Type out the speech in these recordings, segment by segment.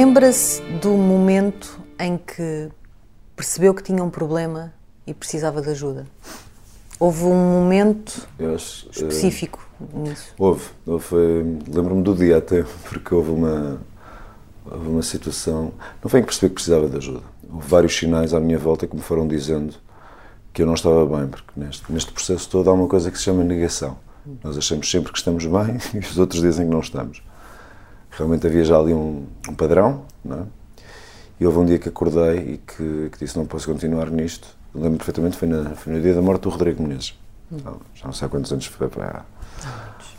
Lembra-se do momento em que percebeu que tinha um problema e precisava de ajuda? Houve um momento acho, uh, específico nisso? Houve. houve Lembro-me do dia até, porque houve uma, houve uma situação. Não foi em que percebi que precisava de ajuda. Houve vários sinais à minha volta que me foram dizendo que eu não estava bem, porque neste, neste processo todo há uma coisa que se chama negação. Nós achamos sempre que estamos bem e os outros dizem que não estamos. Realmente havia já ali um, um padrão, não é? E houve um dia que acordei e que, que disse: Não posso continuar nisto. Lembro perfeitamente, foi, na, foi no dia da morte do Rodrigo Menezes. Hum. Já não sei há quantos anos foi, há,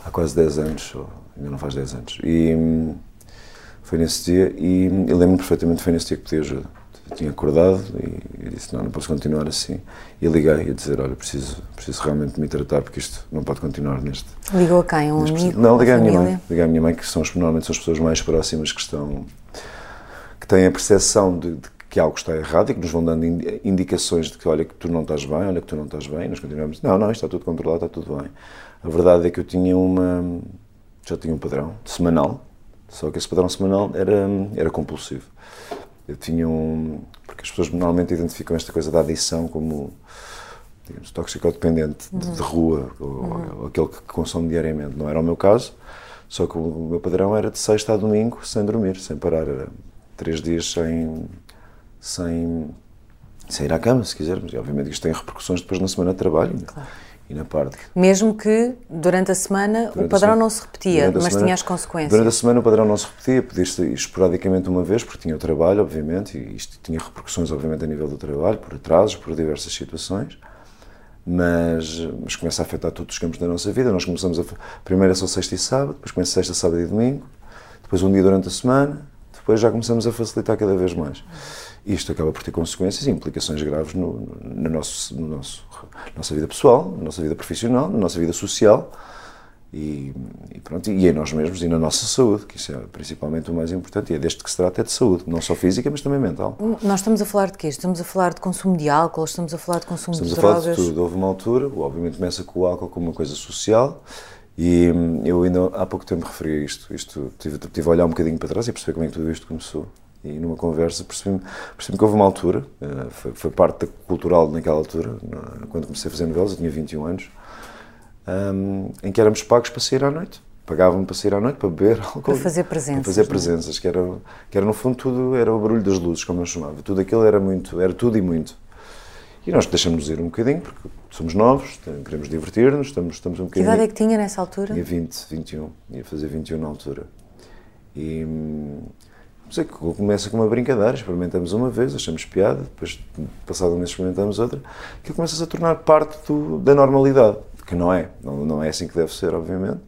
há quase 10 anos, ou ainda não faz 10 anos. E hum, foi nesse dia, e lembro-me perfeitamente, foi nesse dia que pedi ajuda tinha acordado e, disse, não, não posso continuar assim. E liguei a dizer, olha, preciso, preciso realmente me tratar porque isto não pode continuar neste... Ligou a quem? Um amigo? Não, liguei à minha mãe. Liguei à minha mãe, que são, normalmente são as pessoas mais próximas que estão... que têm a percepção de, de que algo está errado e que nos vão dando indicações de que, olha, que tu não estás bem, olha, que tu não estás bem, e nós continuamos, não, não, isto está tudo controlado, está tudo bem. A verdade é que eu tinha uma... já tinha um padrão semanal, só que esse padrão semanal era, era compulsivo. Eu tinha um. Porque as pessoas normalmente identificam esta coisa da adição como digamos, toxicodependente uhum. de, de, rua ou, uhum. ou, aquele que consome diariamente. Não era o meu caso, só que o meu padrão era de sexta a domingo sem dormir, sem parar. Era três dias sem, sem, sem ir à cama, se quisermos. E obviamente isto tem repercussões depois na semana de trabalho. Claro e na parte. Mesmo que durante a semana durante o padrão semana, não se repetia, mas semana, tinha as consequências. Durante a semana o padrão não se repetia, podia esporadicamente uma vez, porque tinha o trabalho, obviamente, e isto tinha repercussões, obviamente, a nível do trabalho, por atrasos, por diversas situações. Mas, mas começa a afetar todos os campos da nossa vida. Nós começamos a. Primeiro é só sexta e sábado, depois começa sexta, sábado e domingo, depois um dia durante a semana, depois já começamos a facilitar cada vez mais. Isto acaba por ter consequências e implicações graves no, no, nosso, no nosso nossa vida pessoal, na nossa vida profissional, na nossa vida social e, e, pronto, e em nós mesmos e na nossa saúde, que isso é principalmente o mais importante, e é deste que se trata é de saúde, não só física, mas também mental. Nós estamos a falar de quê? Estamos a falar de consumo de álcool, estamos a falar de consumo estamos de drogas? Estamos a falar de tudo. Houve uma altura, obviamente começa com o álcool como uma coisa social, e hum, eu ainda há pouco tempo referi isto, isto tive, tive a olhar um bocadinho para trás e perceber como é que tudo isto começou. E numa conversa percebi-me percebi que houve uma altura, eh, foi, foi, parte da cultural naquela altura, quando comecei a fazer novelas, eu tinha 21 anos, um, em que éramos pagos para sair à noite. Pagavam-me para sair à noite, para beber álcool. Para fazer presenças. Para fazer é? presenças, que era, que era no fundo tudo, era o barulho das luzes, como eu chamava. Tudo aquilo era muito, era tudo e muito. E nós deixamos ir um bocadinho, porque somos novos, queremos divertir-nos, estamos, estamos um bocadinho... Que idade é que tinha nessa altura? Tinha 20, 21, ia fazer 21 na altura. E hum, sei que começa com uma brincadeira, experimentamos uma vez, achamos piada, depois, passado um mês, experimentamos outra, que começa a tornar parte do, da normalidade, que não é, não, não é assim que deve ser, obviamente.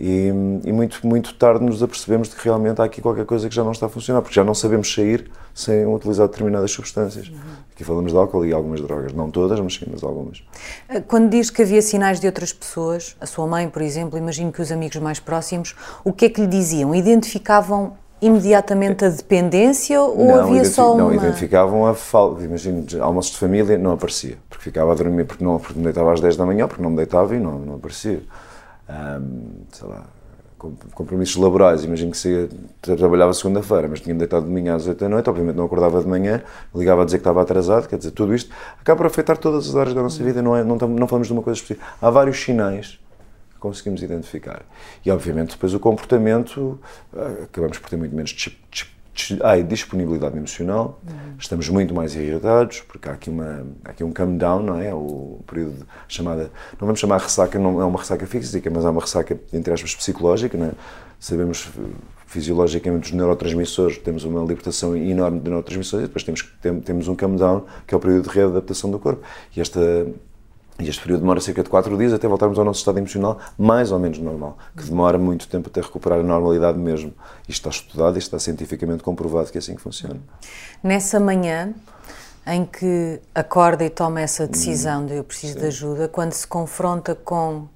E, e, muito, muito tarde nos apercebemos de que realmente há aqui qualquer coisa que já não está a funcionar, porque já não sabemos sair sem utilizar determinadas substâncias. Uhum. Aqui falamos de álcool e algumas drogas, não todas, mas sim, mas algumas. Quando diz que havia sinais de outras pessoas, a sua mãe, por exemplo, imagino que os amigos mais próximos, o que é que lhe diziam? Identificavam imediatamente a dependência ou não, havia só uma... Não, identificavam a falta, imagino, almoços de família não aparecia, porque ficava a dormir porque não porque me deitava às 10 da manhã, porque não me deitava e não, não aparecia. Um, sei lá, compromissos laborais, imagino que se trabalhava segunda-feira, mas tinha-me deitado de manhã às 8 da noite, obviamente não acordava de manhã, ligava a dizer que estava atrasado, quer dizer, tudo isto acaba por afetar todas as áreas da nossa vida, não, é, não, não falamos de uma coisa específica. Há vários sinais conseguimos identificar. E, obviamente, depois o comportamento, eh, acabamos por ter muito menos ai, disponibilidade emocional, uhum. estamos muito mais irritados, porque há aqui, uma, há aqui um come down, não é? O período chamada, não vamos chamar ressaca, não é uma ressaca física, mas é uma ressaca, entre aspas, psicológica, não é? Sabemos fisiologicamente os neurotransmissores, temos uma libertação enorme de neurotransmissores e depois temos, temos um come down, que é o período de readaptação do corpo. E esta e este período demora cerca de 4 dias até voltarmos ao nosso estado emocional mais ou menos normal, que demora muito tempo até recuperar a normalidade mesmo. Isto está estudado e está cientificamente comprovado que é assim que funciona. Nessa manhã em que acorda e toma essa decisão de eu preciso Sim. de ajuda, quando se confronta com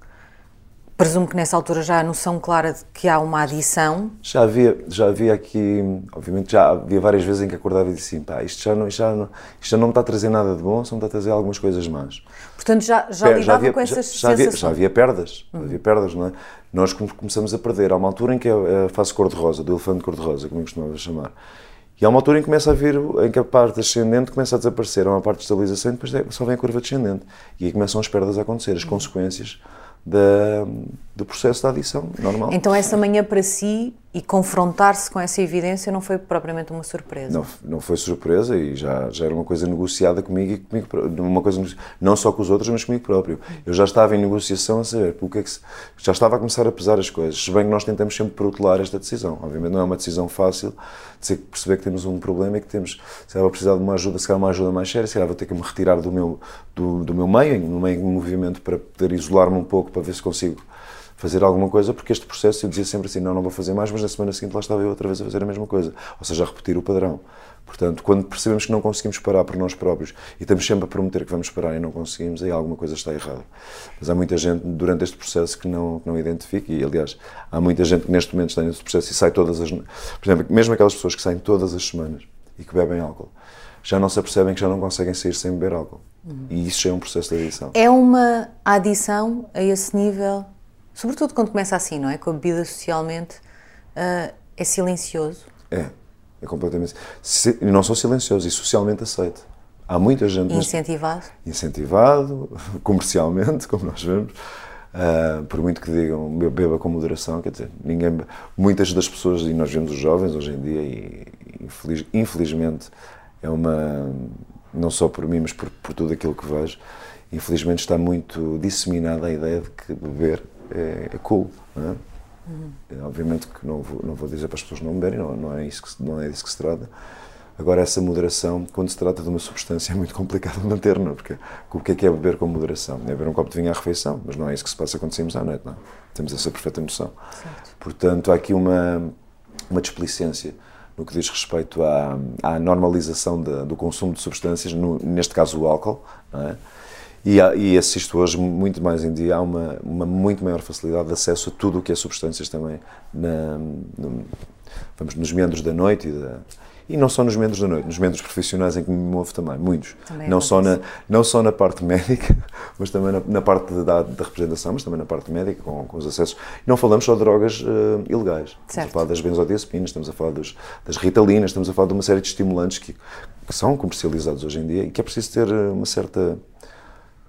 Presumo que nessa altura já há a noção clara de que há uma adição. Já havia, já havia aqui, obviamente já havia várias vezes em que acordava e disse assim, pá, isto já não, isto já não, isto já não me está a trazer nada de bom, só me está a trazer algumas coisas más. Portanto, já, já lidava já havia, com essas já, já havia, já havia perdas, uhum. havia perdas, não é? Nós começamos a perder, há uma altura em que é a fase cor-de-rosa, do elefante cor-de-rosa, como eu costumava chamar, e há uma altura em que começa a vir, em que a parte ascendente começa a desaparecer, há uma parte de estabilização e depois é, só vem a curva descendente. E aí começam as perdas a acontecer, as uhum. consequências da, do processo da adição normal. Então essa manhã para si e confrontar-se com essa evidência não foi propriamente uma surpresa? Não, não foi surpresa e já, já era uma coisa negociada comigo e comigo, uma coisa não só com os outros, mas comigo próprio. Eu já estava em negociação a saber porque é que já estava a começar a pesar as coisas, se bem que nós tentamos sempre protelar esta decisão. Obviamente não é uma decisão fácil de perceber que temos um problema e que temos, se ela precisar de uma ajuda, se calhar uma ajuda mais séria, se calhar vou ter que me retirar do meu, do, do meu meio, no meio do movimento, para poder isolar-me um pouco, para ver se consigo fazer alguma coisa, porque este processo eu dizia sempre assim: não, não vou fazer mais, mas na semana seguinte lá estava eu outra vez a fazer a mesma coisa, ou seja, a repetir o padrão. Portanto, quando percebemos que não conseguimos parar por nós próprios e estamos sempre a prometer que vamos parar e não conseguimos, aí alguma coisa está errada. Mas há muita gente durante este processo que não, que não identifica, e aliás, há muita gente que neste momento está neste processo e sai todas as. Por exemplo, mesmo aquelas pessoas que saem todas as semanas e que bebem álcool, já não se apercebem que já não conseguem sair sem beber álcool. Uhum. E isso já é um processo de adição. É uma adição a esse nível Sobretudo quando começa assim, não é? Com a bebida socialmente, uh, é silencioso. É, é completamente. E não só silencioso, e socialmente aceito. Há muita gente. Incentivado? Neste... Incentivado, comercialmente, como nós vemos. Uh, por muito que digam beba com moderação, quer dizer, ninguém, muitas das pessoas, e nós vemos os jovens hoje em dia, e infeliz, infelizmente é uma, não só por mim, mas por, por tudo aquilo que vejo, infelizmente está muito disseminada a ideia de que beber é, é cool. Não é? Uhum. Obviamente que não vou, não vou dizer para as pessoas não beberem, não, não, é isso que, não é disso que se trata. Agora, essa moderação, quando se trata de uma substância, é muito complicado manter, não? É? Porque o que é que é beber com moderação? É beber um copo de vinho à refeição, mas não é isso que se passa quando saímos à noite, não? É? Temos essa perfeita noção. Certo. Portanto, há aqui uma, uma displicência no que diz respeito à, à normalização de, do consumo de substâncias, no, neste caso o álcool, não é? E, há, e assisto hoje muito mais em dia, há uma, uma muito maior facilidade de acesso a tudo o que é substâncias também, na, no, vamos, nos meandros da noite e, da, e não só nos meandros da noite, nos meandros profissionais em que me movo também, muitos. Também não, só na, não só na parte médica, mas também na, na parte da, da, representação, mas também na parte médica, com, com os acessos. Não falamos só de drogas uh, ilegais. Certo. Estamos a falar das benzodiazepinas, estamos a falar dos, das ritalinas, estamos a falar de uma série de estimulantes que, que são comercializados hoje em dia e que é preciso ter eh, uma certa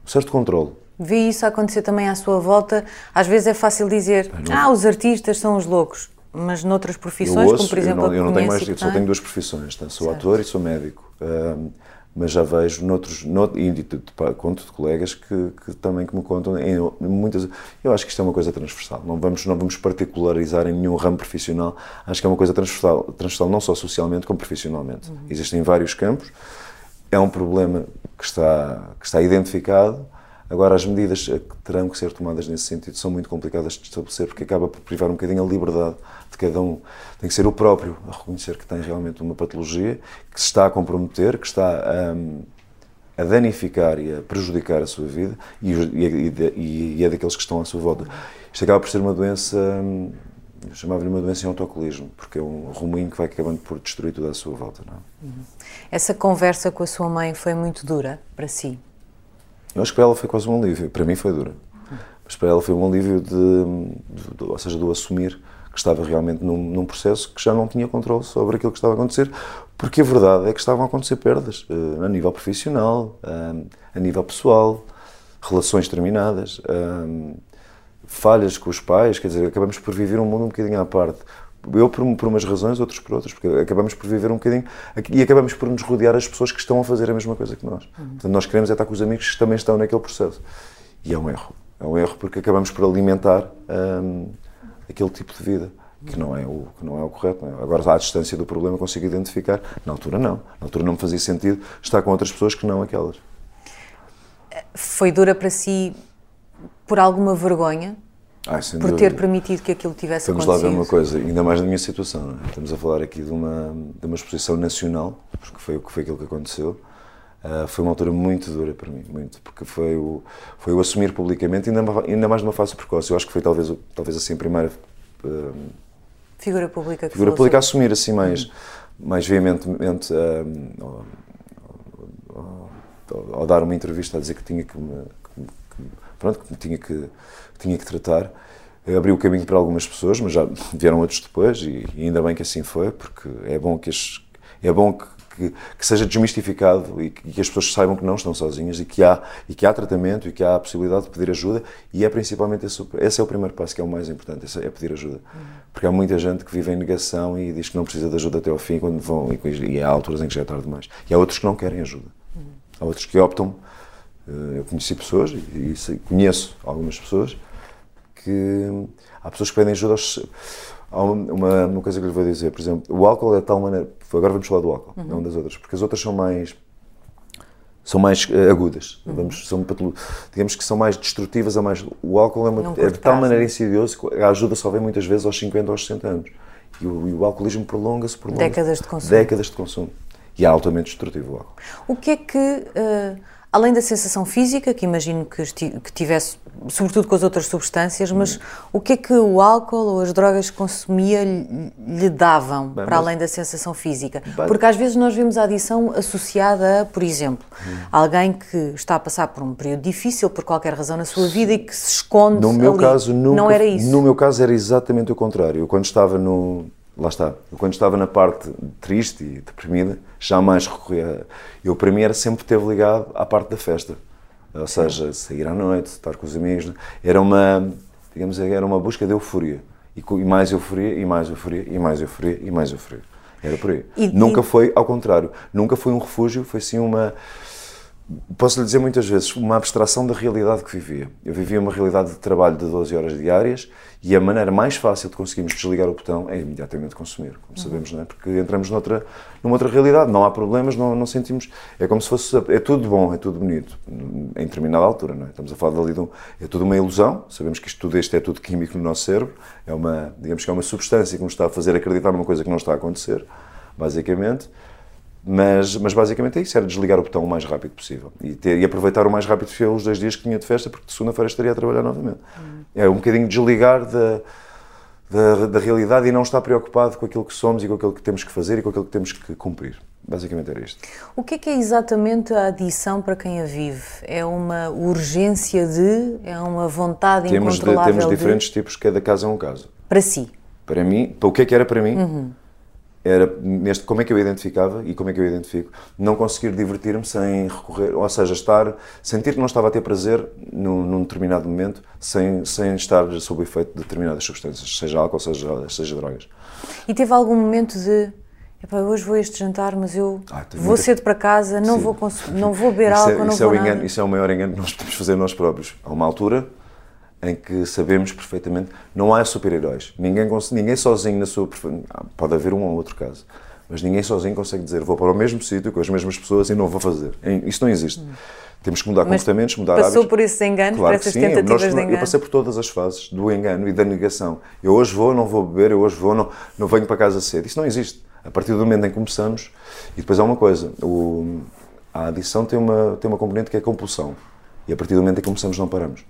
um certo controle. Vi isso acontecer também à sua volta. Às vezes é fácil dizer, não... ah, os artistas são os loucos, mas noutras profissões, ouço, como por exemplo eu não, eu não tenho mais, eu só tenho duas profissões, tá? sou certo. ator e sou médico. Um, mas já vejo noutros, nout, e de, de, de, conto de colegas que, que, também que me contam em muitas eu acho que isto é uma coisa transversal não vamos não vamos particularizar em nenhum ramo profissional acho que é uma coisa transversal transversal não só socialmente como profissionalmente uhum. existem vários campos é um problema que está, que está identificado. Agora, as medidas que terão que ser tomadas nesse sentido são muito complicadas de estabelecer, porque acaba por privar um bocadinho a liberdade de cada um. Tem que ser o próprio a reconhecer que tem realmente uma patologia, que se está a comprometer, que está a, a danificar e a prejudicar a sua vida e, e, e, é daqueles que estão à sua volta. Isto acaba por ser uma doença hum, eu chamava-lhe uma doença em autocolismo, porque é um rumoinho que vai acabando por destruir tudo à sua volta. Não é? uhum. Essa conversa com a sua mãe foi muito dura para si? Eu acho que para ela foi quase um alívio. Para mim foi dura. Mas para ela foi um alívio de, de, de ou seja, do assumir que estava realmente num, num, processo que já não tinha controle sobre aquilo que estava a acontecer, porque a verdade é que estavam a acontecer perdas uh, a nível profissional, uh, a nível pessoal, relações terminadas. Uh, falhas com os pais, quer dizer, acabamos por viver um mundo um bocadinho à parte. Eu por, por umas razões, outros por outras, porque acabamos por viver um bocadinho e acabamos por nos rodear as pessoas que estão a fazer a mesma coisa que nós. Uhum. Portanto, nós queremos é estar com os amigos que também estão naquele processo. E é um erro. É um erro porque acabamos por alimentar hum, aquele tipo de vida que não é o que não é o correto. É? Agora, à distância do problema, consigo identificar. Na altura, não. Na altura, não me fazia sentido estar com outras pessoas que não aquelas. Foi dura para si por alguma vergonha? Ah, por dúvida. ter permitido que aquilo tivesse Vamos acontecido. Vamos lá ver uma coisa, ainda mais na minha situação. É? Estamos a falar aqui de uma, de uma exposição nacional, porque foi, foi aquilo que aconteceu. Uh, foi uma altura muito dura para mim, muito, porque foi o, foi o assumir publicamente, ainda, ainda mais numa fase precoce. Eu acho que foi talvez, talvez assim a primeira uh, figura pública que figura pública a assumir assim mais, uhum. mais veementemente uh, ao, dar uma entrevista a dizer que tinha que, me, pronto, que tinha que, tinha que tratar. Abriu o caminho para algumas pessoas, mas já vieram outros depois e, e ainda bem que assim foi, porque é bom que as, é bom que que, que, seja desmistificado e que, que, as pessoas saibam que não estão sozinhas e que há e que há tratamento e que há a possibilidade de pedir ajuda e é principalmente esse, esse é o primeiro passo que é o mais importante é pedir ajuda. Porque há muita gente que vive em negação e diz que não precisa de ajuda até ao fim quando vão e, e há alturas em que já é tarde demais. E há outros que não querem ajuda. Há outros que optam eh, eu conheci pessoas e, conheço algumas pessoas que há pessoas que pedem ajuda aos, há uma, uma coisa que eu lhe vou dizer, por exemplo, o álcool é de tal maneira. Agora vamos falar do álcool, uhum. não das outras, porque as outras são mais são mais uh, agudas, uhum. vamos, são, digamos que são mais destrutivas, a mais, o álcool é, uma, é de tal maneira insidioso que a ajuda só vem muitas vezes aos 50 ou aos 60 anos. E o, e o alcoolismo prolonga-se por décadas de consumo. Décadas de consumo. E é altamente destrutivo o álcool. O que é que, uh, além da sensação física, que imagino que, que tivesse sobretudo com as outras substâncias, mas o que é que o álcool ou as drogas que consumia lhe davam, Bem, para além da sensação física? Porque às vezes nós vemos a adição associada a, por exemplo, hum. alguém que está a passar por um período difícil por qualquer razão na sua vida e que se esconde no meu ali. Caso, nunca, Não era isso? No meu caso era exatamente o contrário. Eu, quando estava no... Lá está. Eu, quando estava na parte triste e deprimida, jamais recorria... Eu, para mim, era sempre teve ligado à parte da festa ou seja, sair à noite, estar com os amigos, era uma, digamos, era uma busca de euforia. E, mais euforia, e mais euforia, e mais euforia, e mais euforia. Era por aí. E, nunca e... foi ao contrário. Nunca foi um refúgio, foi sim uma posso lhe dizer muitas vezes, uma abstração da realidade que vivia. Eu vivia uma realidade de trabalho de 12 horas diárias e a maneira mais fácil de conseguirmos desligar o botão é imediatamente consumir, como uhum. sabemos, não é? Porque entramos noutra, numa outra realidade, não há problemas, não, não sentimos. É como se fosse. É tudo bom, é tudo bonito, em determinada altura, não é? Estamos a falar dali de um. É tudo uma ilusão, sabemos que isto tudo isto é tudo químico no nosso cérebro, é uma, digamos que é uma substância que nos está a fazer acreditar numa coisa que não está a acontecer, basicamente. Mas, mas basicamente é isso, era desligar o botão o mais rápido possível e, ter, e aproveitar o mais rápido possível os dois dias que tinha de festa, porque de segunda-feira estaria a trabalhar novamente. Hum. É um bocadinho desligar da, da, da, realidade e não estar preocupado com aquilo que somos e com aquilo que temos que fazer e com aquilo que temos que cumprir. Basicamente era isto. O que é que é exatamente a adição para quem a vive? É uma urgência de? É uma vontade temos incontrolável de, Temos diferentes de... tipos, cada caso é um caso. Para si? Para mim, para o que é que era para mim? Uhum era neste como é que eu identificava e como é que eu identifico não conseguir divertir-me sem recorrer ou seja estar sentir que não estava a ter prazer num, num, determinado momento sem sem estar sob o efeito de determinadas substâncias seja álcool seja seja drogas e teve algum momento de Epá, hoje vou a este jantar, mas eu ah, vou muita... cedo para casa, não vou, não vou beber é- álcool, é, não vou é engano, nada. Isso é o maior engano que nós podemos fazer nós próprios. A uma altura em que sabemos perfeitamente não há super-heróis. Ninguém, ninguém sozinho na sua. Ah, pode haver um ou outro caso, mas ninguém sozinho consegue dizer vou para o mesmo sítio com as mesmas pessoas e não vou fazer. Isso não existe. Hum. Temos que mudar mas comportamentos, mudar passou hábitos. por esses enganos, claro por essas tentativas Nós, de engano? Eu passei por todas as fases do engano e da negação. Eu hoje vou, não vou beber, eu hoje vou, não, não venho para casa cedo. Isso não existe. A partir do momento em que começamos, e depois há uma coisa, o, a adição tem uma, tem uma componente que é compulsão. E a partir do momento em que começamos, não paramos.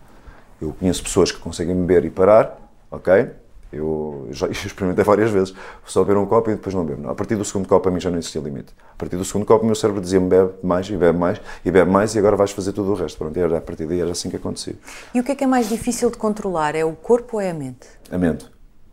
Eu conheço pessoas que conseguem beber e parar, ok? Eu já experimentei várias vezes, só beber um copo e depois não bebo. A partir do segundo copo, a mim já não existia limite. A partir do segundo copo, o meu cérebro dizia-me bebe mais e bebe mais e bebe mais e agora vais fazer tudo o resto. Pronto, era, a partir daí era assim que acontecia. E o que é que é mais difícil de controlar? É o corpo ou é a mente? A mente.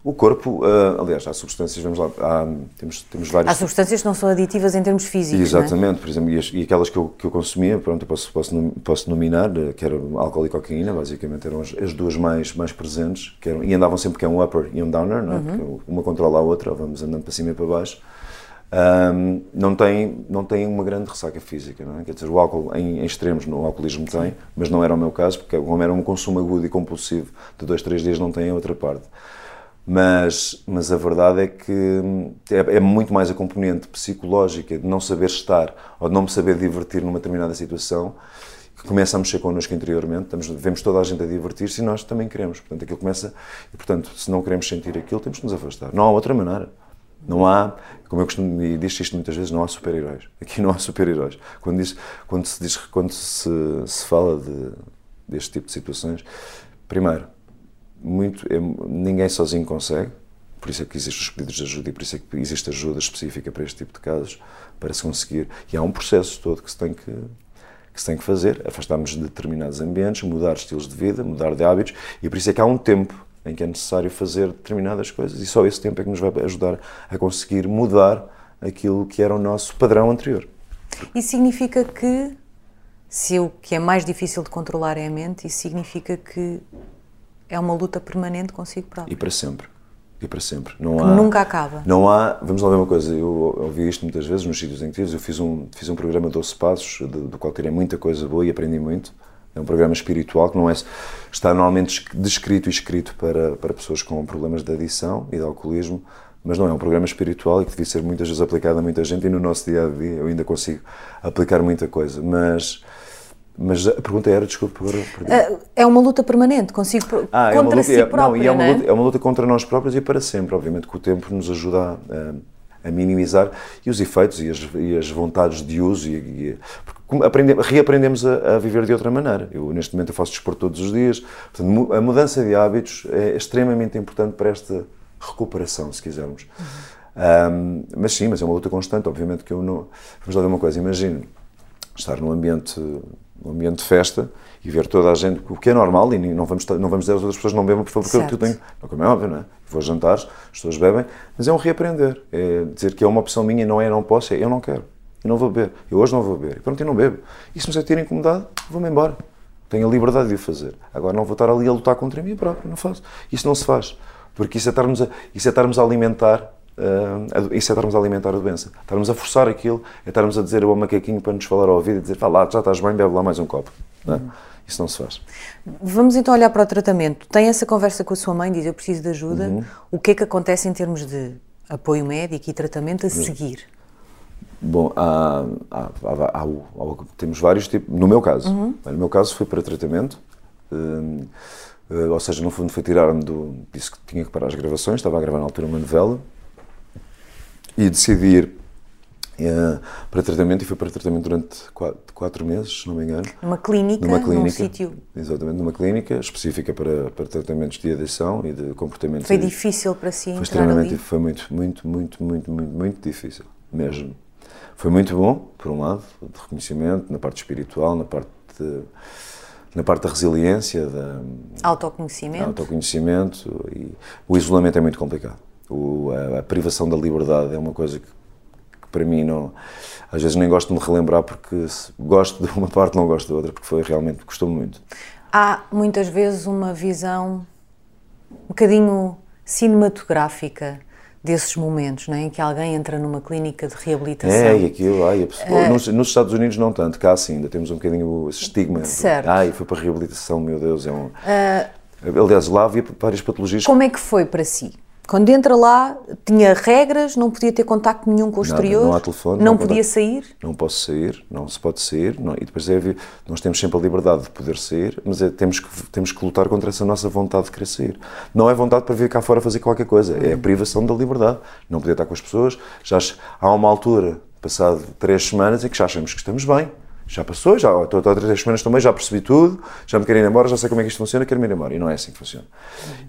O corpo, uh, aliás, há substâncias, vamos lá, há, temos, temos várias... Há substâncias que não são aditivas em termos físicos, é? Exatamente, é? por exemplo, e, as, e, aquelas que eu, que eu consumia, pronto, eu posso, posso, posso nominar, eh, que eram álcool e cocaína, basicamente eram as, as, duas mais, mais presentes, que eram, e andavam sempre que é um upper e um downer, não é? Uhum. uma controla a outra, vamos andando para cima e para baixo. Um, não, tem, não tem uma grande ressaca física, não é? Quer dizer, o álcool em, em extremos no alcoolismo tem, mas não era o meu caso, porque como era um consumo agudo e compulsivo de dois, três dias, não tem a outra parte. Mas, mas a verdade é que hum, é, é, muito mais a componente psicológica de não saber estar ou de não me saber divertir numa determinada situação que começa a mexer connosco interiormente. Estamos, vemos toda a gente a divertir-se e nós também queremos. Portanto, aquilo começa. E, portanto, se não queremos sentir aquilo, temos que nos afastar. Não há outra maneira. Não há, como eu costumo e disse isto muitas vezes, não há super-heróis. Aqui não há super-heróis. Quando, diz, quando, se, diz, quando se, se fala de, deste tipo de situações, primeiro, muito, é, ninguém sozinho consegue, por isso é que existem os pedidos de ajuda e por isso é que existe ajuda específica para este tipo de casos, para se conseguir. E há um processo todo que se tem que, que se tem que fazer, afastarmos de determinados ambientes, mudar estilos de vida, mudar de hábitos, e por isso é que há um tempo em que é necessário fazer determinadas coisas, e só esse tempo é que nos vai ajudar a conseguir mudar aquilo que era o nosso padrão anterior. Isso significa que, se o que é mais difícil de controlar é a mente, isso significa que é uma luta permanente consigo próprio. E para sempre. E para sempre. Não que há, nunca acaba. Não há. Vamos lá ver uma coisa. Eu ouvi isto muitas vezes nos sítios em que estive. Eu fiz um, fiz um programa de 12 Passos, do, do qual tirei muita coisa boa e aprendi muito. É um programa espiritual que não é, está normalmente descrito e escrito para, para pessoas com problemas de adição e de alcoolismo, mas não é um programa espiritual e que devia ser muitas vezes aplicado a muita gente e no nosso dia a dia eu ainda consigo aplicar muita coisa. Mas mas a pergunta era, desculpe, agora. É uma luta permanente, consigo ah, contra é uma luta, si própria, não, e é uma, é? luta, é uma luta contra nós próprios e para sempre. Obviamente que o tempo nos ajuda a, a minimizar e os efeitos e as, e as vontades de uso e, e aprende, reaprendemos a, a, viver de outra maneira. Eu neste momento eu faço desporto todos os dias, portanto a mudança de hábitos é extremamente importante para esta recuperação, se quisermos. Uhum. Um, mas sim, mas é uma luta constante. Obviamente que eu não. Vamos lá ver uma coisa. Imagine estar num ambiente um ambiente de festa e ver toda a gente, o que é normal, e não vamos, não vamos dizer às outras pessoas não bebam, por favor, porque eu tenho. Não, como é óbvio, não é? Vou jantar, as pessoas bebem, mas é um reaprender. É dizer que é uma opção minha, não é, não posso, é eu não quero. Eu não vou beber. Eu hoje não vou beber. E pronto, eu não bebo. E se me sentir incomodado, vou-me embora. Tenho a liberdade de o fazer. Agora não vou estar ali a lutar contra mim próprio. Não faço. Isso não se faz. Porque isso é estarmos a, isso é estarmos a alimentar Uh, isso é estarmos a alimentar a doença. Estarmos a forçar aquilo, é estarmos a dizer ao macaquinho para nos falar ao ouvido e dizer, vá lá, já estás bem, bebe lá mais um copo. Não é? uhum. Isso não se faz. Vamos então olhar para o tratamento. Tem essa conversa com a sua mãe, diz eu preciso de ajuda. Uhum. O que é que acontece em termos de apoio médico e tratamento a uhum. seguir? Bom, há, há, há, temos vários tipos. No meu caso, uhum. no meu caso foi para tratamento. Uh, ou seja, no fundo foi tirar-me do. Disse que tinha que parar as gravações, estava a gravar na altura uma novela e decidi ir uh, para tratamento e fui para tratamento durante quatro, quatro, meses, se não me engano. Numa clínica, numa clínica, num sítio? Exatamente, numa clínica específica para, para tratamentos de adição e de comportamento. Foi difícil para si foi extremamente, ali? Foi muito, muito, muito, muito, muito, muito difícil, mesmo. Foi muito bom, por um lado, de reconhecimento, na parte espiritual, na parte de, na parte da resiliência, da autoconhecimento, autoconhecimento e o isolamento é muito complicado. O, a, a, privação da liberdade é uma coisa que, que, para mim não. Às vezes nem gosto de me relembrar porque gosto de uma parte, não gosto da outra, porque foi realmente, custou muito. Há muitas vezes uma visão um bocadinho cinematográfica desses momentos, não é? em que alguém entra numa clínica de reabilitação. É, e aquilo, ai, pessoa, uh, nos, nos, Estados Unidos não tanto, cá sim, ainda temos um bocadinho esse estigma. Certo. Ai, foi para a reabilitação, meu Deus, é um... Uh, Aliás, lá havia várias patologias... Como é que foi para si? Quando entra lá, tinha regras, não podia ter contacto nenhum com o Nada, exterior. Não há telefone. Não, não podia sair. Não posso sair, não se pode sair. Não, e depois é, nós temos sempre a liberdade de poder sair, mas é, temos, que, temos que lutar contra essa nossa vontade de querer sair. Não é vontade para vir cá fora fazer qualquer coisa, é a privação da liberdade. Não poder estar com as pessoas. Já há uma altura, passado três semanas, em que já achamos que estamos bem já passou, já estou há três semanas também, já percebi tudo, já me quero ir embora, já sei como é que isto funciona, quero me ir embora. E não é assim que funciona.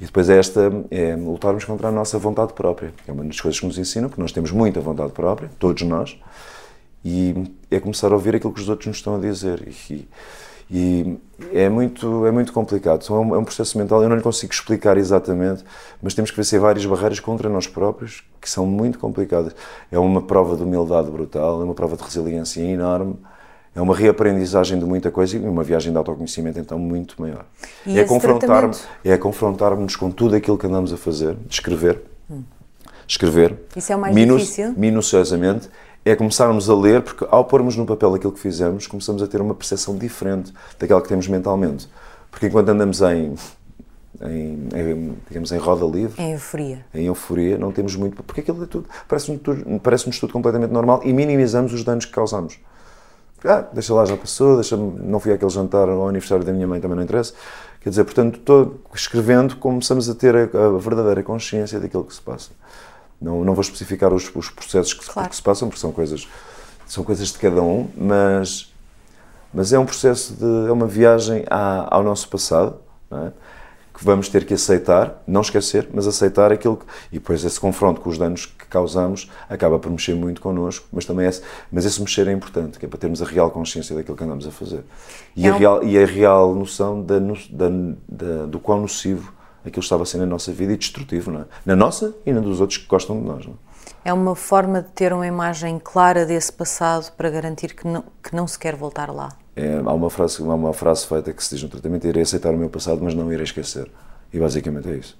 E depois é esta, é lutarmos contra a nossa vontade própria. É uma das coisas que nos ensinam, porque nós temos muita vontade própria, todos nós, e é começar a ouvir aquilo que os outros nos estão a dizer. E, e é muito, é muito complicado. É um, é um processo mental, eu não lhe consigo explicar exatamente, mas temos que vencer várias barreiras contra nós próprios, que são muito complicadas. É uma prova de humildade brutal, é uma prova de resiliência enorme é uma reaprendizagem de muita coisa e uma viagem de autoconhecimento então muito maior. E é confrontar é confrontar-nos com tudo aquilo que andamos a fazer, de escrever, hum. escrever, Isso é o mais minus, difícil. minuciosamente, é começarmos a ler, porque ao pormos no papel aquilo que fizemos, começamos a ter uma percepção diferente daquela que temos mentalmente. Porque enquanto andamos em, em, em, digamos, em roda livre. Em euforia. Em euforia, não temos muito. Porque aquilo é tudo. Parece-nos parece tudo completamente normal e minimizamos os danos que causamos ah, deixa lá, já passou, deixa não fui àquele jantar ao aniversário da minha mãe, também não interessa. Quer dizer, portanto, estou escrevendo, começamos a ter a, a verdadeira consciência daquilo que se passa. Não, não vou especificar os, os processos que, Claro. que se passam, porque são coisas, são coisas de cada um, mas, mas é um processo de. é uma viagem à- ao nosso passado, não é? Que vamos ter que aceitar, não esquecer, mas aceitar aquilo que. E depois esse confronto com os danos que causamos acaba por mexer muito connosco, mas também esse, mas esse mexer é importante, que é para termos a real consciência daquilo que andamos a fazer. E, É a, real, e a real noção da, da, da- do quão nocivo aquilo estava a ser na nossa vida e destrutivo, não é? Na nossa e na dos outros que gostam de nós, não é? É uma forma de ter uma imagem clara desse passado para garantir que não, que não se quer voltar lá. É, há, uma frase, há uma frase feita que se diz no tratamento: irei aceitar o meu passado, mas não irei esquecer. E basicamente é isso.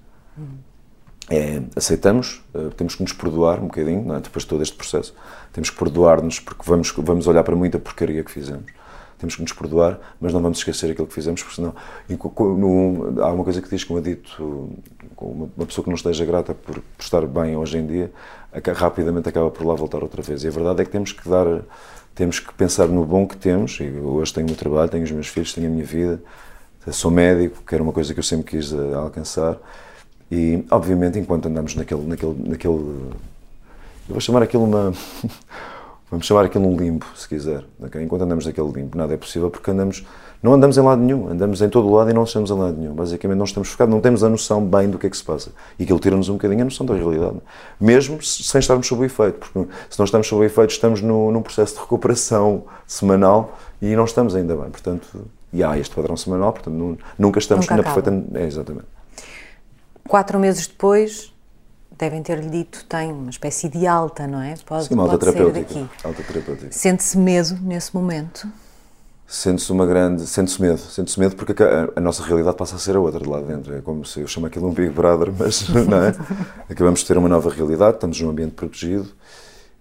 É, aceitamos, eh, temos que nos perdoar um bocadinho, é? depois de todo este processo. Temos que perdoar-nos porque vamos, vamos olhar para muita porcaria que fizemos. Temos que nos perdoar, mas não vamos esquecer aquilo que fizemos, porque senão. e no- há uma coisa que diz que um adito, uma, pessoa que não esteja grata por, por estar bem hoje em dia, rapidamente acaba por lá voltar outra vez. E a verdade é que temos que dar. Temos que pensar no bom que temos. E hoje tenho o meu trabalho, tenho os meus filhos, tenho a minha vida, sou médico, que era uma coisa que eu sempre quis eh, alcançar. E, obviamente, enquanto andamos naquele, naquele, naquele eu vou chamar aquilo uma. Vamos chamar aquilo um limbo, se quiser. ok? Enquanto andamos naquele limbo, nada é possível porque andamos. Não andamos em lado nenhum, andamos em todo o lado e não estamos em lado nenhum. Basicamente, não estamos focados, não temos a noção bem do que é que se passa. E aquilo tira-nos um bocadinho a noção da realidade. Mesmo se- sem estarmos sob o efeito, porque se não estamos sob o efeito, estamos no, num processo de recuperação semanal e não estamos ainda bem. Portanto, e há este padrão semanal, portanto, nu- nunca estamos Nunca na acaba. perfeita. É, exatamente. Quatro meses depois, devem ter-lhe dito tem uma espécie de alta, não é? Pode, Sim, uma. Alta terapêutica. Sente-se medo nesse momento? Sente-se uma grande. Sente-se medo. Sente-se medo porque a, a nossa realidade passa a ser a outra de lá dentro. É como se eu chamo aquilo um Big Brother, mas não é? Acabamos de ter uma nova realidade, estamos num ambiente protegido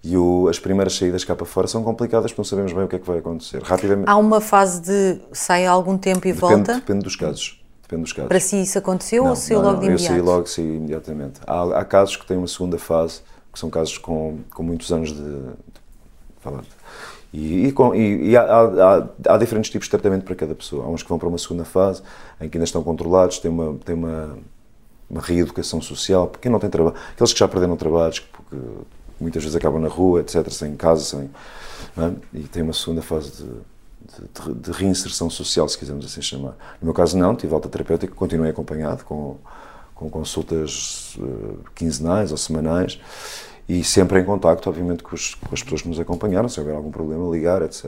e o- as primeiras saídas cá para fora são complicadas porque não sabemos bem o que é que vai acontecer. Rapidamente. Há uma fase de sai algum tempo e depende, volta? depende dos casos. Depende dos casos. Para si isso aconteceu Não, ou saiu logo não, de Eu imediato? saí logo, saí imediatamente. Há, há casos que têm uma segunda fase, que são casos com, com muitos anos de. de falar. E, e, e- e há, há- há- diferentes tipos de tratamento para cada pessoa. Há uns que vão para uma segunda fase, em que ainda estão controlados, têm uma, têm uma, uma reeducação social, porque não tem trabalho, aqueles que já perderam trabalhos, que, que muitas vezes acabam na rua, etc., sem casa, sem. é? E tem uma segunda fase de, de, de reinserção social, se quisermos assim chamar. No meu caso, não, tive alta terapêutica, continuei acompanhado com, com consultas eh, quinzenais ou semanais e sempre em contacto, obviamente, com, os- com as pessoas que nos acompanharam, se houver algum problema, ligar, etc.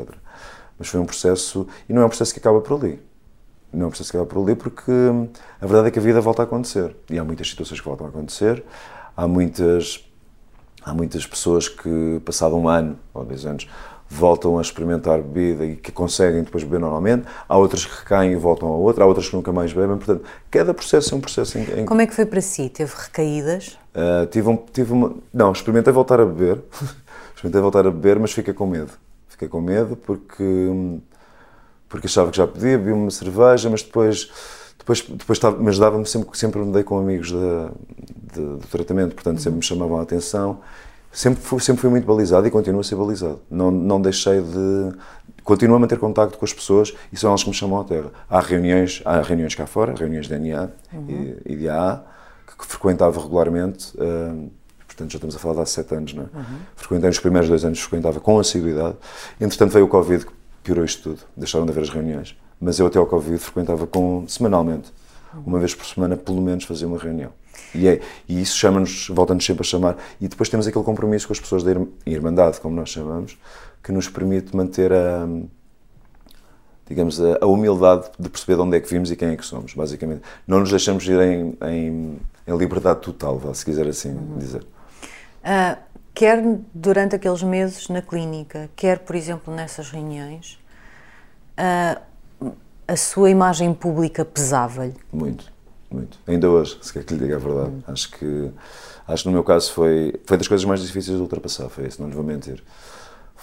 Mas foi um processo, e não é um processo que acaba por ali. Não é um processo que acaba por ali porque hum, a verdade é que a vida volta a acontecer. E há muitas situações que voltam a acontecer, há muitas Há muitas pessoas que, passado um ano ou dois anos, voltam a experimentar bebida e que conseguem depois beber normalmente. Há outras que recaem e voltam a outra. Há outras que nunca mais bebem. Portanto, cada processo é um processo em, em Como é que foi para si? Teve recaídas? Uh, tive, um, tive uma. Não, experimentei voltar a beber. experimentei voltar a beber, mas fiquei com medo. Fiquei com medo porque. Porque achava que já podia, bebi uma cerveja, mas depois. Depois, depois mas dava-me sempre, sempre me dei com amigos da, de- do tratamento, portanto sempre me chamavam a atenção. Sempre fui, sempre fui muito balizado e continuo a ser balizado. Não, não deixei de. Continuo a manter contacto com as pessoas e são elas que me chamam à terra. Há reuniões, há reuniões cá fora, reuniões de NA e, e de AA, que, que frequentava regularmente. hum, portanto, já estamos a falar de há sete anos, não é? Frequentei os primeiros dois anos, frequentava com assiduidade. Entretanto, veio o Covid que piorou isto tudo. Deixaram de haver as reuniões. Mas eu, até ao Covid, frequentava com, semanalmente. Uma vez por semana, pelo menos, fazia uma reunião. E, é, e isso chama-nos, volta-nos sempre a chamar. E depois temos aquele compromisso com as pessoas da ir- Irmandade, como nós chamamos, que nos permite manter a, digamos, a, a humildade de perceber de onde é que vimos e quem é que somos, basicamente. Não nos deixamos ir em, em, em liberdade total, se quiser assim dizer. Ah, quer durante aqueles meses na clínica, quer, por exemplo, nessas reuniões, ah, a sua imagem pública pesava-lhe? Muito, muito. Ainda hoje, se quer que lhe diga a verdade. Acho que acho que no meu caso foi, foi das coisas mais difíceis de ultrapassar, foi isso, não lhe vou mentir.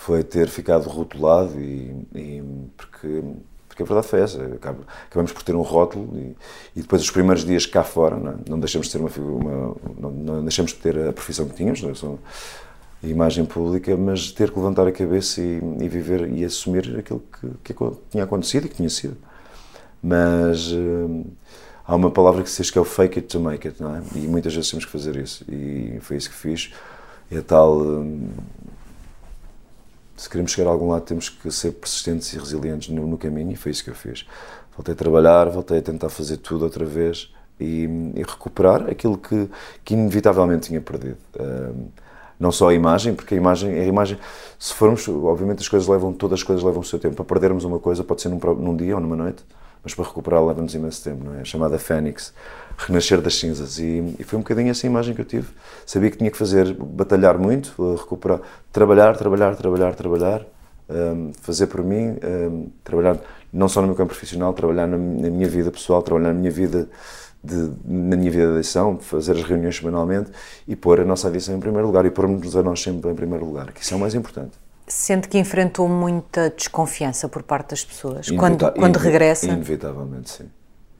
Foi ter ficado rotulado e, e- porque, porque a verdade foi essa. acaba- Acabamos por ter um rótulo e, e depois os primeiros dias cá fora, não, é? não deixamos de ter uma, uma não, não deixamos de ter a profissão que tínhamos, não é? Só a imagem pública, mas ter que levantar a cabeça e, e viver e assumir aquilo que, que tinha acontecido e que tinha sido mas hum, há uma palavra que se diz que é o fake it to make it, não é? E muitas vezes temos que fazer isso. E foi isso que fiz. É tal. Hum, se queremos chegar a algum lado, temos que ser persistentes e resilientes no, no, caminho, e foi isso que eu fiz. Voltei a trabalhar, voltei a tentar fazer tudo outra vez e, e recuperar aquilo que, que, inevitavelmente tinha perdido. Um, não só a imagem, porque a imagem, a imagem, se formos, obviamente as coisas levam, todas as coisas levam o seu tempo. Para perdermos uma coisa pode ser num, num dia ou numa noite, mas para recuperar leva-nos imenso tempo, não é? Chamada Fênix, renascer das cinzas. E, e, foi um bocadinho essa imagem que eu tive. Sabia que tinha que fazer, batalhar muito, recuperar, trabalhar, trabalhar, trabalhar, trabalhar, um, fazer por mim, um, trabalhar não só no meu campo profissional, trabalhar na, na minha vida pessoal, trabalhar na minha vida de, na minha vida de edição, fazer as reuniões semanalmente e pôr a nossa edição em primeiro lugar e pôr-nos a nós sempre em primeiro lugar, que isso é o mais importante. Sente que enfrentou muita desconfiança por parte das pessoas Inevita quando, quando regressa? Inevitavelmente, sim.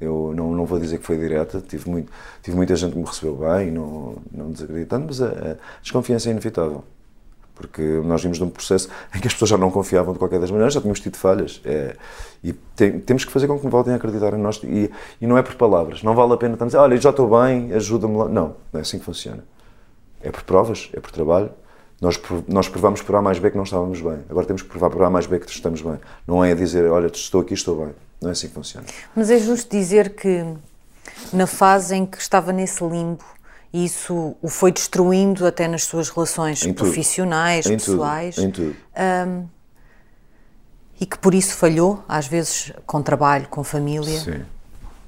Eu não, não vou dizer que foi direta, tive, muito, tive muita gente que me recebeu bem, não, não desacreditando, mas a, a desconfiança é inevitável porque nós vimos num processo em que as pessoas já não confiavam de qualquer das maneiras, já tínhamos tido falhas. É, e tem, temos que fazer com que voltem a acreditar em nós. E, e, não é por palavras. Não vale a pena estarmos a dizer, olha, já estou bem, ajuda-me lá. Não, não é assim que funciona. É por provas, é por trabalho. Nós, nós provamos por A mais B que não estávamos bem. Agora temos que provar por A mais B que estamos bem. Não é dizer, olha, estou aqui, estou bem. Não é assim que funciona. Mas é justo dizer que na fase em que estava nesse limbo, isso o foi destruindo até nas suas relações em profissionais, tudo. pessoais. Em tudo. Um, e que por isso falhou, às vezes com trabalho, com família. Sim.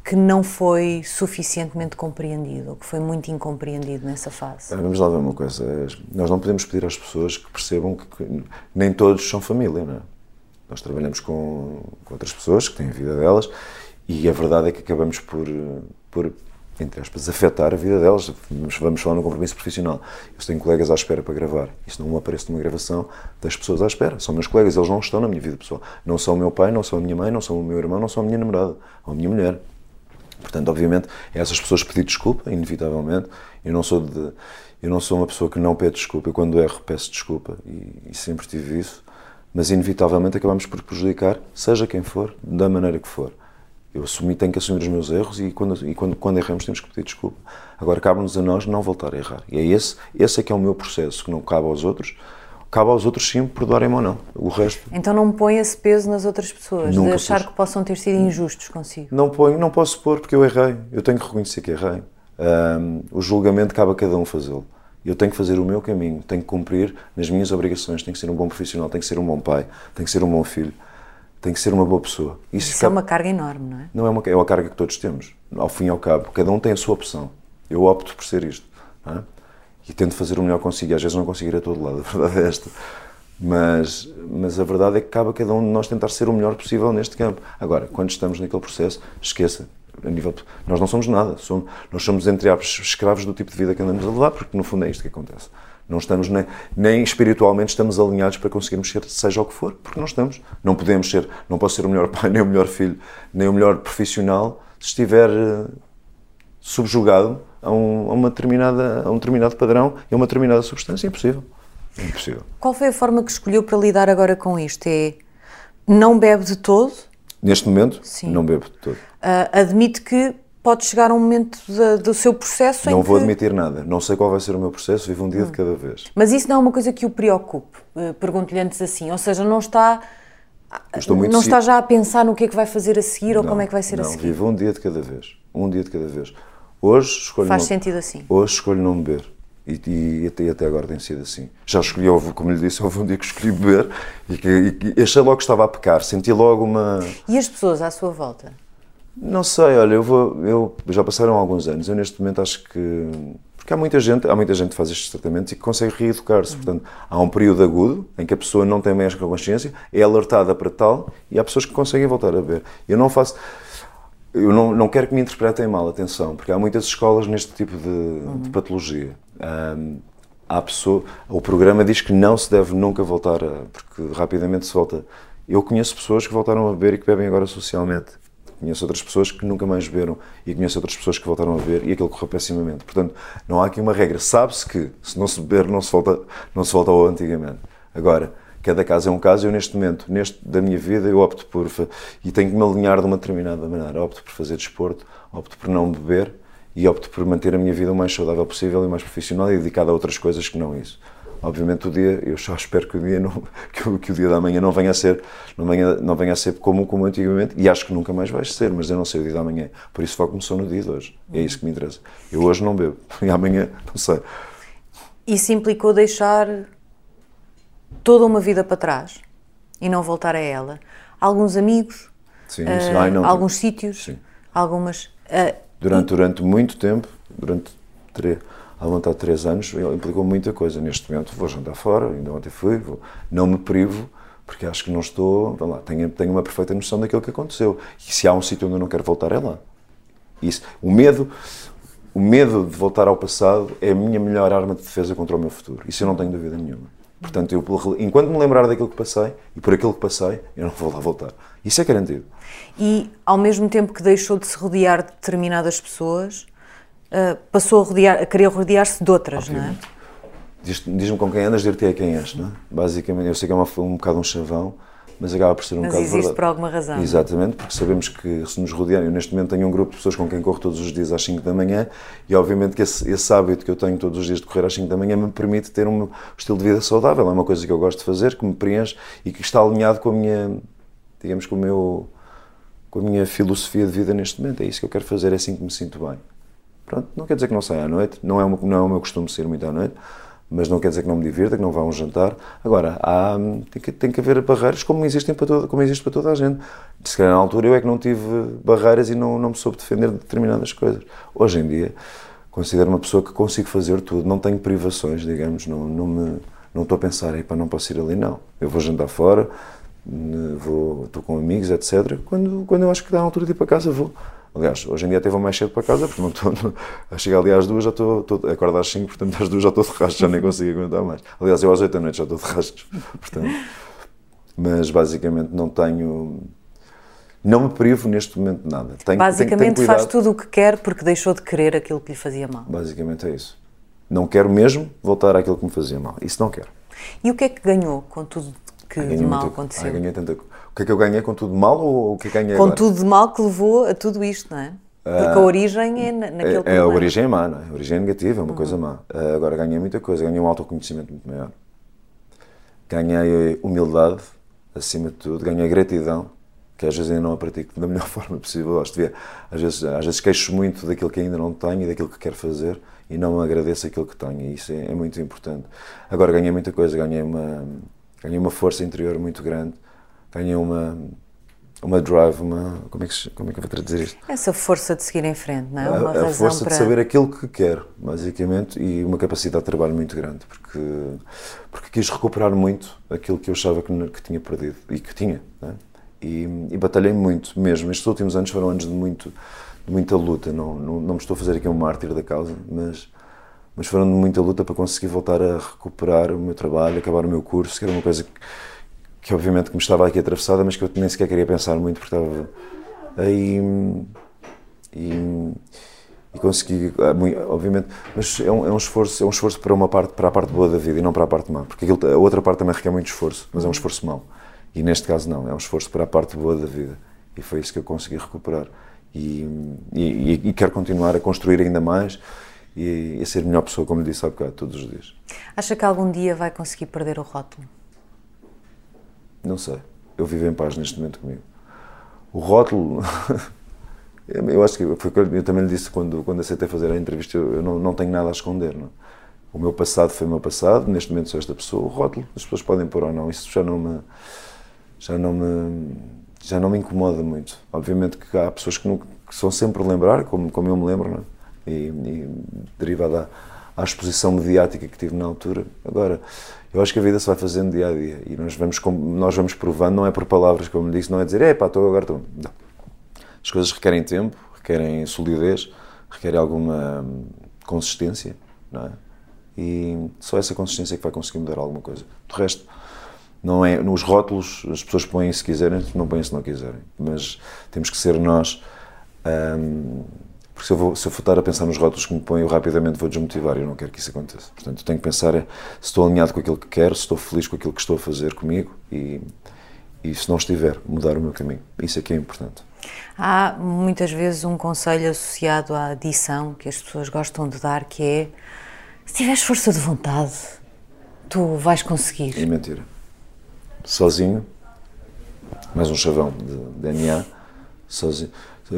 Que não foi suficientemente compreendido, que foi muito incompreendido nessa fase. Vamos lá ver uma coisa. Nós não podemos pedir às pessoas que percebam que nem todos são família, não é? Nós trabalhamos com, com outras pessoas que têm a vida delas e a verdade é que acabamos por, por entre aspas, afetar a vida delas. Vamos, vamos falar no compromisso profissional. Eu tenho colegas à espera para gravar. Isso não aparece numa gravação das pessoas à espera. São meus colegas, eles não estão na minha vida pessoal. Não são o meu pai, não são a minha mãe, não são o meu irmão, não são a minha namorada ou a minha mulher. Portanto, obviamente, essas pessoas pedir desculpa, inevitavelmente. Eu não sou de, eu não sou uma pessoa que não pede desculpa. Eu, quando erro, peço desculpa e, e sempre tive isso. Mas, inevitavelmente, acabamos por prejudicar, seja quem for, da maneira que for. Eu assumi, tenho que assumir os meus erros e quando, e quando, quando erramos temos que pedir desculpa. Agora cabe-nos a nós não voltar a errar. E é esse, esse é que é o meu processo, que não cabe aos outros. Cabe aos outros sim perdoarem-me ou não. O resto... Então não põe esse peso nas outras pessoas, Nunca de achar pus. que possam ter sido injustos consigo? Não ponho, não posso pôr porque eu errei. Eu tenho que reconhecer que errei. Um, o julgamento cabe a cada um fazê-lo. Eu tenho que fazer o meu caminho, tenho que cumprir nas minhas obrigações, tenho que ser um bom profissional, tenho que ser um bom pai, tenho que ser um bom filho tem que ser uma boa pessoa. Isso, Isso é uma carga enorme, não é? Não é uma, é uma carga que todos temos. Ao fim e ao cabo, cada um tem a sua opção. Eu opto por ser isto. É? E tento fazer o melhor consigo. E às vezes não consigo ir a todo lado, a verdade é esta. Mas, mas a verdade é que cabe a cada um de nós tentar ser o melhor possível neste campo. Agora, quando estamos naquele processo, esqueça. A nível, nós não somos nada. Somos, nós somos, entre aspas, escravos do tipo de vida que andamos a levar, porque no fundo é isto que acontece. Não estamos nem, nem, espiritualmente estamos alinhados para conseguirmos ser seja o que for, porque não estamos. Não podemos ser, não posso ser o melhor pai, nem o melhor filho, nem o melhor profissional se estiver uh, subjugado a um, a uma determinada, a um determinado padrão e a uma determinada substância. É impossível. É impossível. Qual foi a forma que escolheu para lidar agora com isto? É não bebe de todo? Neste momento, Sim. não bebo de todo. Uh, admite que pode chegar um momento de, do seu processo não em vou que... admitir nada. Não sei qual vai ser o meu processo, vivo um dia hum. de cada vez. Mas isso não é uma coisa que o preocupe? Eh, pergunto-lhe antes assim. Ou seja, não está... não está já a pensar no que é que vai fazer a seguir não, ou como é que vai ser não, a seguir? vivo um dia de cada vez. Um dia de cada vez. Hoje escolho Faz não, sentido assim? Hoje escolho não beber. E, e, até, até agora tem sido assim. Já escolhi, como lhe disse, houve um dia que escolhi beber e, que, e achei logo que estava a pecar, senti logo uma... E as pessoas à sua volta? Não sei, olha, eu vou, eu já passaram alguns anos. Eu neste momento acho que porque há muita gente, há muita gente que faz estes tratamentos e que consegue reeducar-se. Portanto, há um período agudo em que a pessoa não tem mais consciência, é alertada para tal e há pessoas que conseguem voltar a ver. Eu não faço eu não, não quero que me interpretem mal, atenção, porque há muitas escolas neste tipo de, uhum. de patologia. Um, há pessoa, o programa diz que não se deve nunca voltar a, porque rapidamente se volta. Eu conheço pessoas que voltaram a beber e que bebem agora socialmente. Conheço outras pessoas que nunca mais beberam e conheço outras pessoas que voltaram a beber e aquilo correu pessimamente. Portanto, não há aqui uma regra. Sabe-se que se não se beber não se volta, não se volta ao antigamente. Agora, cada caso é um caso. Eu, neste momento, neste da minha vida, eu opto por. E tenho que me alinhar de uma determinada maneira. Opto por fazer desporto, opto por não beber e opto por manter a minha vida o mais saudável possível e mais profissional e dedicada a outras coisas que não isso. Obviamente o dia, eu só espero que o dia, não, que, o, que o dia da manhã não venha a ser, não venha, não venha a ser como, como antigamente e acho que nunca mais vai ser, mas eu não sei o dia da manhã. Por isso foco começou no dia de hoje. É isso que me interessa. Eu hoje não bebo e amanhã não sei. Isso implicou deixar toda uma vida para trás e não voltar a ela. Alguns amigos, sim, sim. Uh, Ai, não, alguns sítios, sim. algumas. Uh, durante, e... durante muito tempo, durante três, à vontade de três anos, implicou muita coisa. Neste momento vou jantar fora, ainda ontem fui, vou, não me privo, porque acho que não estou. Lá, tenho, tenho uma perfeita noção daquilo que aconteceu. E se há um sítio onde eu não quero voltar, é lá. Isso, o medo, o medo de voltar ao passado é a minha melhor arma de defesa contra o meu futuro. Isso eu não tenho dúvida nenhuma. Portanto, eu, enquanto me lembrar daquilo que passei e por aquilo que passei, eu não vou lá voltar. Isso é garantido. E, ao mesmo tempo que deixou de se rodear de determinadas pessoas, uh, passou a, rodear, a querer rodear-se de outras, Obviamente. não é? Diz-me diz com quem andas, dir-te é quem és, não é? Basicamente, eu sei que é uma, um bocado um chavão, mas acaba por ser um mas bocado existe por alguma razão. Exatamente, porque sabemos que se nos rodearem, eu neste momento tenho um grupo de pessoas com quem corro todos os dias às 5 da manhã e obviamente que esse, esse hábito que eu tenho todos os dias de correr às 5 da manhã me permite ter um estilo de vida saudável, é uma coisa que eu gosto de fazer, que me preenche e que está alinhado com a minha, digamos, com o meu com a minha filosofia de vida neste momento, é isso que eu quero fazer, é assim que me sinto bem. Pronto, não quer dizer que não saia à noite, não é, uma, não é o meu costume sair muito à noite, mas não quer dizer que não me divirta, que não vá a um jantar. Agora, há, tem, que, tem que haver barreiras como existem para toda, como existe para toda a gente. Se calhar na altura eu é que não tive barreiras e não, não me soube defender de determinadas coisas. Hoje em dia, considero uma pessoa que consigo fazer tudo, não tenho privações, digamos, não, não, me, não estou a pensar, para não posso ir ali, não. Eu vou jantar fora, vou, estou com amigos, etc. Quando, quando eu acho que dá a altura de ir para casa, vou. Aliás, hoje em dia até vou mais cedo para casa, porque não estou, a chegar ali às duas já estou, estou acordo às cinco, portanto às duas já estou de rastro, já nem consigo aguentar mais. Aliás, eu às oito da noite já estou de rastros, portanto. Mas basicamente não tenho, não me privo neste momento de nada. Tenho, basicamente tenho, tenho faz tudo o que quer porque deixou de querer aquilo que lhe fazia mal. Basicamente é isso. Não quero mesmo voltar àquilo que me fazia mal. Isso não quero. E o que é que ganhou com tudo que de mal muito, aconteceu? Ai, ganhei tanta o que é que eu ganhei com tudo de mal ou o que ganhei Com agora? tudo de mal que levou a tudo isto, não é? Porque a ah, origem é naquele é, é, a origem é má, não é? A origem é negativa, é uma uhum. coisa má. Uh, agora ganhei muita coisa, ganhei um autoconhecimento muito maior. Ganhei humildade, acima de tudo, ganhei gratidão, que às vezes ainda não a pratico da melhor forma possível. Gosto de ver, às vezes, às vezes queixo muito daquilo que ainda não tenho e daquilo que quero fazer e não agradeço aquilo que tenho, e isso é, é muito importante. Agora ganhei muita coisa, ganhei uma, ganhei uma força interior muito grande ganhei uma uma drive, uma como é que como é que eu vou traduzir isto? Essa força de seguir em frente, não é? Uma a, a força para... de saber aquilo que quero, basicamente, e uma capacidade de trabalho muito grande, porque porque quis recuperar muito aquilo que eu achava que, que tinha perdido e que tinha, é? e, e batalhei muito mesmo. Estes últimos anos foram anos de muito de muita luta. Não, não, não me estou a fazer aqui um mártir da causa, mas mas foram de muita luta para conseguir voltar a recuperar o meu trabalho, acabar o meu curso, que era uma coisa que que obviamente que me estava aqui atravessada, mas que eu nem sequer queria pensar muito porque estava aí e, e consegui, ah, obviamente, mas é um, é um, esforço, é um esforço para uma parte, para a parte boa da vida e não para a parte má, porque aquilo, a outra parte também requer muito esforço, mas é um esforço mau. E neste caso não, é um esforço para a parte boa da vida. E foi isso que eu consegui recuperar. E, e, e quero continuar a construir ainda mais e, a ser melhor pessoa, como lhe disse há bocado, todos os dias. Acha que algum dia vai conseguir perder o rótulo? Não sei. Eu vivo em paz neste momento comigo. O rótulo. eu acho que foi eu também lhe disse quando, quando aceitei fazer a entrevista. Eu, não, não tenho nada a esconder. Não? O meu passado foi o meu passado, neste momento sou esta pessoa. O rótulo, as pessoas podem pôr ou não. Isso já não me. Já não me. Já não me incomoda muito. Obviamente que há pessoas que, não, que são sempre lembrar, como, como eu me lembro, não? É? e, e derivada à exposição mediática que tive na altura. Agora, eu acho que a vida se vai fazendo dia a dia e nós vamos, nós vamos provando, não é por palavras, como disse, não é dizer, é pá, estou agora, estou. Não. As coisas requerem tempo, requerem solidez, requerem alguma hum, consistência, não é? E só essa consistência é que vai conseguir mudar alguma coisa. Do resto, não é, nos rótulos as pessoas põem se quiserem, não põem se não quiserem, mas temos que ser nós, hum, Porque se eu, vou, se eu for estar a pensar nos rótulos que me põem, eu rapidamente vou desmotivar e eu não quero que isso aconteça. Portanto, tenho que pensar é, se estou alinhado com aquilo que quero, se estou feliz com aquilo que estou a fazer comigo e, e se não estiver, mudar o meu caminho. Isso é que é importante. Há muitas vezes um conselho associado à adição que as pessoas gostam de dar, que é se tiveres força de vontade, tu vais conseguir. É mentira. Sozinho, mais um chavão de DNA, sozinho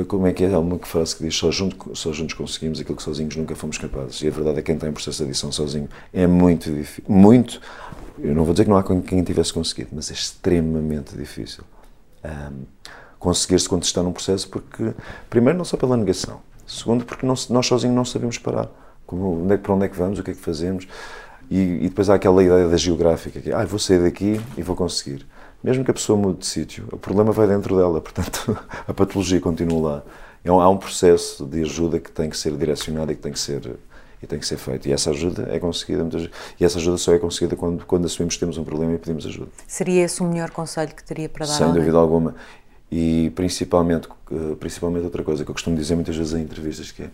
como é que é? Uma frase que diz: só, junto, só juntos conseguimos aquilo que sozinhos nunca fomos capazes. E a verdade é que quem está em processo de adição sozinho é muito difícil. Muito. Eu não vou dizer que não há quem tivesse conseguido, mas é extremamente difícil. Um, Conseguir-se quando está num processo, porque, primeiro, não só pela negação, segundo, porque não, nós sozinhos não sabemos parar. Como, onde é, para onde é que vamos, o que é que fazemos. E, e depois há aquela ideia da geográfica, que ah, vou sair daqui e vou conseguir mesmo que a pessoa mude de sítio, o problema vai dentro dela, portanto, a patologia continua lá. É há um processo de ajuda que tem que ser direcionado e que tem que ser e tem que ser feito. E essa ajuda é conseguida muitas. E essa ajuda só é conseguida quando, quando assumimos que temos um problema e pedimos ajuda. Seria esse o melhor conselho que teria para dar? Sem dúvida alguma. E principalmente, eh, principalmente outra coisa que eu costumo dizer muitas vezes em entrevistas que é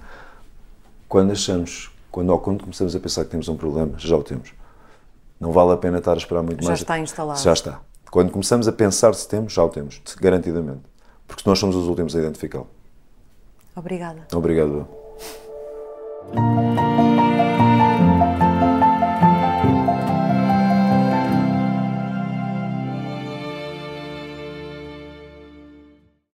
quando achamos, quando, ou quando começamos a pensar que temos um problema, já o temos. Não vale a pena estar a esperar muito já mais. Já está instalado. Já está. Quando começamos a pensar se temos, já o temos, garantidamente. Porque nós somos os últimos a identificá-lo. Obrigada. Obrigado.